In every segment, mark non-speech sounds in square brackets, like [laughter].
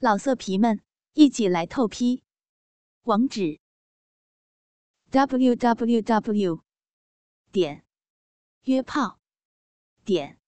老色皮们，一起来透批！网址：w w w 点约炮点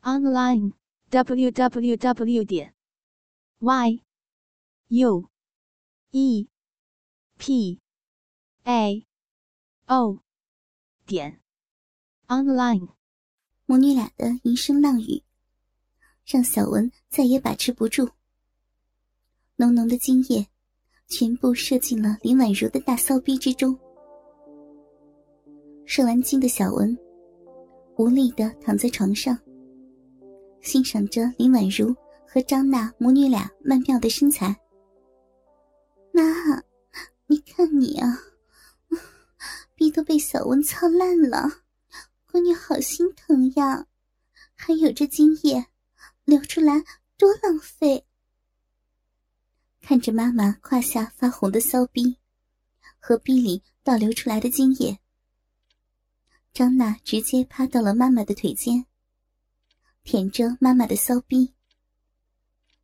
online w w w 点 y u e p a o 点 online。母女俩的一声浪语，让小文再也把持不住。浓浓的精液全部射进了林婉如的大骚逼之中。射完精的小文无力的躺在床上，欣赏着林婉如和张娜母女俩曼妙的身材。妈，你看你啊，[laughs] 逼都被小文操烂了，闺女好心疼呀！还有这精液流出来多浪费。看着妈妈胯下发红的骚逼，和逼里倒流出来的精液，张娜直接趴到了妈妈的腿间，舔着妈妈的骚逼，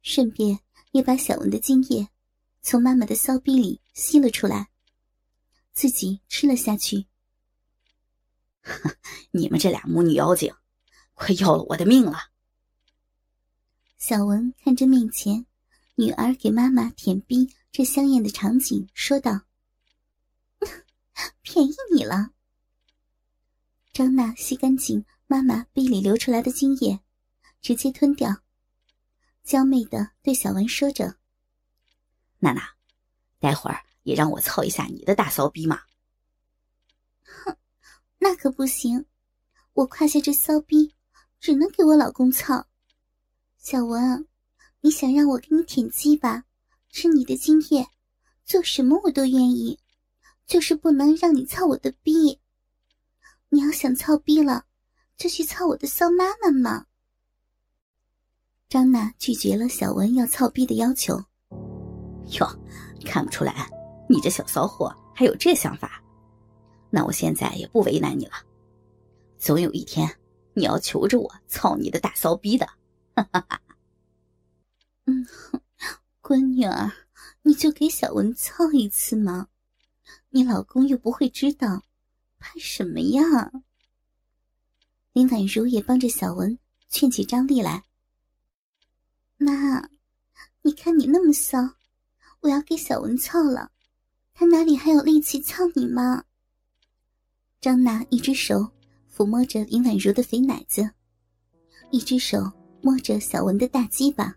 顺便也把小文的精液从妈妈的骚逼里吸了出来，自己吃了下去。[laughs] 你们这俩母女妖精，快要了我的命了！小文看着面前。女儿给妈妈舔逼，这香艳的场景，说道：“ [laughs] 便宜你了。”张娜吸干净妈妈逼里流出来的精液，直接吞掉，娇媚的对小文说着：“娜娜，待会儿也让我操一下你的大骚逼嘛。”“哼，那可不行，我胯下这骚逼只能给我老公操。”小文。你想让我给你舔鸡巴，吃你的精液，做什么我都愿意，就是不能让你操我的逼。你要想操逼了，就去操我的骚妈妈嘛。张娜拒绝了小文要操逼的要求。哟，看不出来，你这小骚货还有这想法。那我现在也不为难你了，总有一天你要求着我操你的大骚逼的。哈哈哈。嗯，闺女儿，你就给小文操一次嘛，你老公又不会知道，怕什么呀？林婉如也帮着小文劝起张丽来。妈，你看你那么骚，我要给小文操了，他哪里还有力气操你吗？张娜一只手抚摸着林婉如的肥奶子，一只手摸着小文的大鸡巴。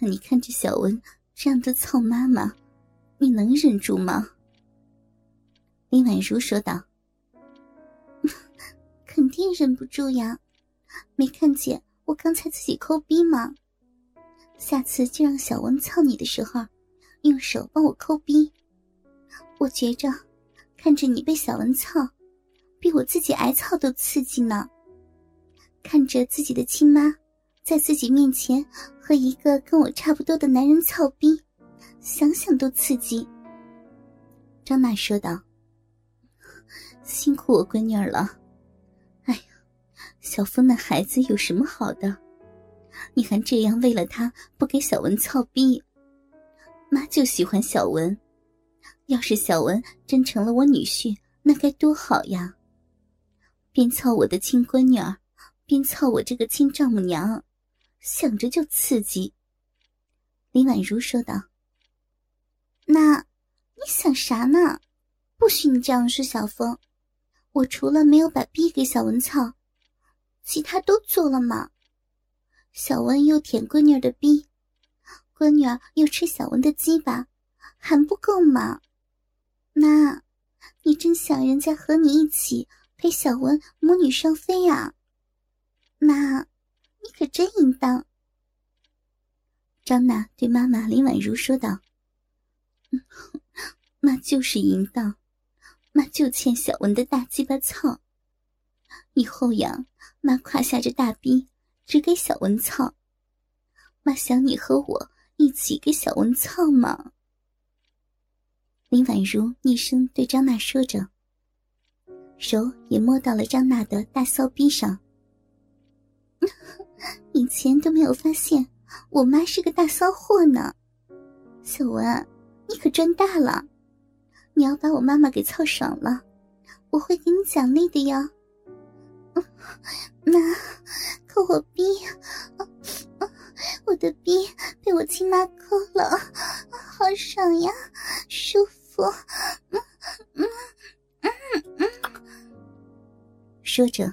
那，你看着小文这样的操妈妈，你能忍住吗？林婉如说道：“ [laughs] 肯定忍不住呀，没看见我刚才自己抠逼吗？下次就让小文操你的时候，用手帮我抠逼。我觉着，看着你被小文操，比我自己挨操都刺激呢。看着自己的亲妈。”在自己面前和一个跟我差不多的男人操逼，想想都刺激。张娜说道：“辛苦我闺女儿了。哎呀，小峰那孩子有什么好的？你还这样为了他不给小文操逼？妈就喜欢小文，要是小文真成了我女婿，那该多好呀！边操我的亲闺女儿，边操我这个亲丈母娘。”想着就刺激，林婉如说道：“那你想啥呢？不许你这样说小峰。我除了没有把逼给小文操，其他都做了嘛。小文又舔闺女儿的逼，闺女儿又吃小文的鸡巴，还不够吗？妈，你真想人家和你一起陪小文母女双飞呀？那。”你可真淫荡！张娜对妈妈林婉如说道：“妈就是淫荡，妈就欠小文的大鸡巴操。以后呀，妈胯下这大逼只给小文操。妈想你和我一起给小文操嘛。”林婉如厉声对张娜说着，手也摸到了张娜的大骚逼上。以前都没有发现我妈是个大骚货呢。小文，你可赚大了！你要把我妈妈给操爽了，我会给你奖励的哟。[laughs] 妈，抠我逼，我的逼被我亲妈抠了，好爽呀，舒服。嗯嗯嗯嗯。说着，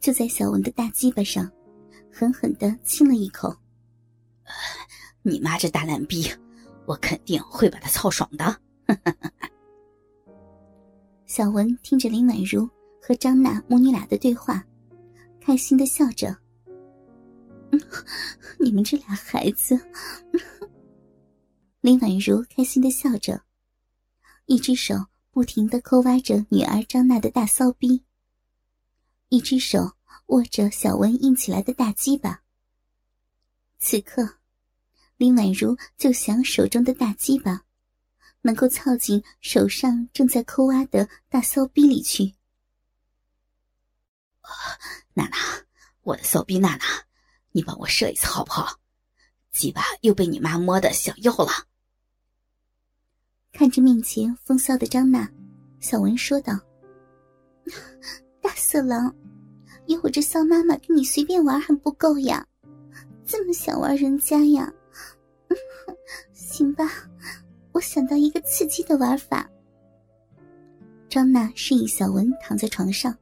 就在小文的大鸡巴上狠狠的亲了一口。你妈这大烂逼，我肯定会把她操爽的。[laughs] 小文听着林婉如和张娜母女俩的对话。开心的笑着，你们这俩孩子。林婉如开心的笑着，一只手不停的抠挖着女儿张娜的大骚逼，一只手握着小文硬起来的大鸡巴。此刻，林婉如就想手中的大鸡巴能够凑进手上正在抠挖的大骚逼里去。娜娜，我的骚逼娜娜，你帮我射一次好不好？鸡巴又被你妈摸的想要了。看着面前风骚的张娜，小文说道：“ [laughs] 大色狼，有我这骚妈妈跟你随便玩还不够呀？这么想玩人家呀？[laughs] 行吧，我想到一个刺激的玩法。”张娜示意小文躺在床上。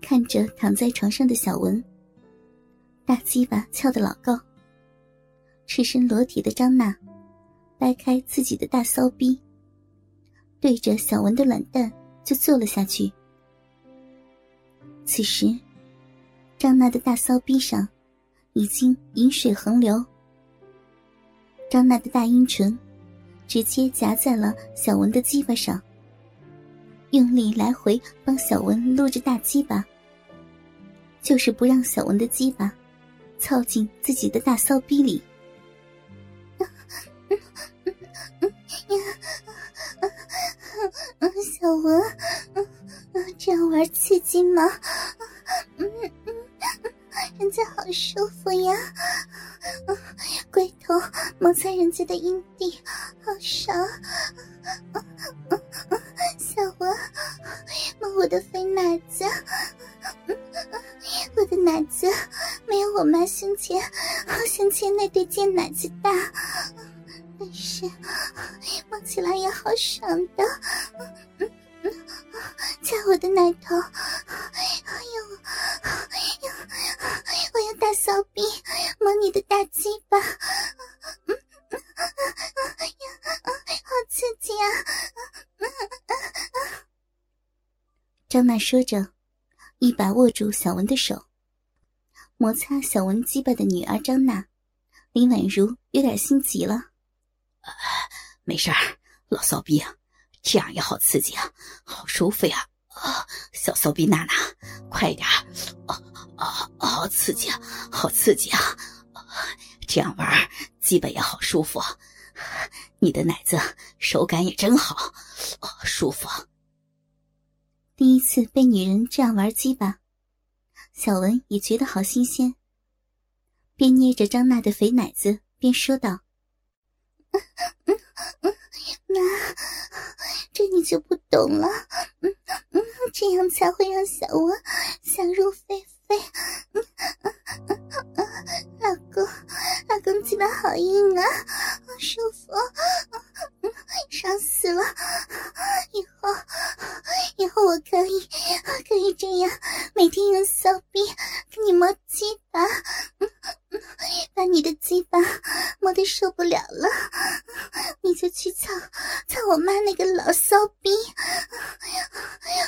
看着躺在床上的小文，大鸡巴翘得老高。赤身裸体的张娜，掰开自己的大骚逼，对着小文的卵蛋就坐了下去。此时，张娜的大骚逼上已经饮水横流，张娜的大阴唇直接夹在了小文的鸡巴上。用力来回帮小文撸着大鸡巴，就是不让小文的鸡巴操进自己的大骚逼里。[laughs] 小文，这样玩刺激吗？人家好舒服呀，龟头摩擦人家的阴蒂，好爽。小文，摸我的肥奶子，我的奶子没有我妈胸前胸前那对尖奶子大，但是摸起来也好爽的。掐我的奶头，哎呦，要我要大骚逼，摸你的大鸡巴，嗯嗯好刺激啊！张娜说着，一把握住小文的手，摩擦小文鸡巴的女儿张娜，林婉如有点心急了。没事儿，老骚逼，这样也好刺激啊，好舒服呀！啊小骚逼娜娜，快一点！啊啊啊，好刺激，好刺激啊！这样玩，鸡巴也好舒服。你的奶子手感也真好，哦，舒服。第一次被女人这样玩鸡巴，小文也觉得好新鲜，边捏着张娜的肥奶子边说道：“嗯嗯嗯妈，这你就不懂了，才会让小文想入非非。老公，老公鸡巴好硬啊，舒服，爽死了！以后，以后我可以，可以这样每天用骚逼给你摸鸡巴，把你的鸡巴摸得受不了了，你就去操操我妈那个老骚逼，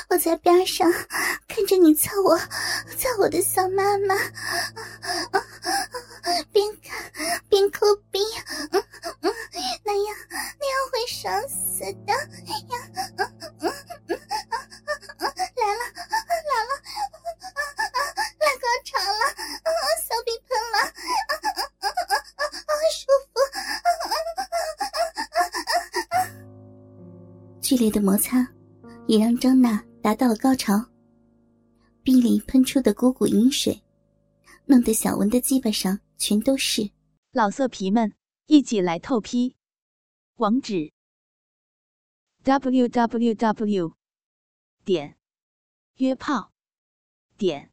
我在边上看着你操我，操我的小妈，边看边抠逼，那样那样会爽死的呀！来了来了，来高潮了，小逼喷了，舒服！剧烈的摩擦也让张娜达到了高潮，逼里喷出的股股饮水，弄得小文的鸡巴上全都是。老色皮们，一起来透批！网址：w w w 点约炮点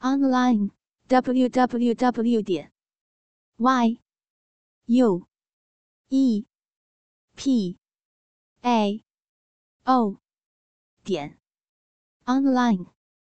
online w w w 点 y u e p a o 点 online。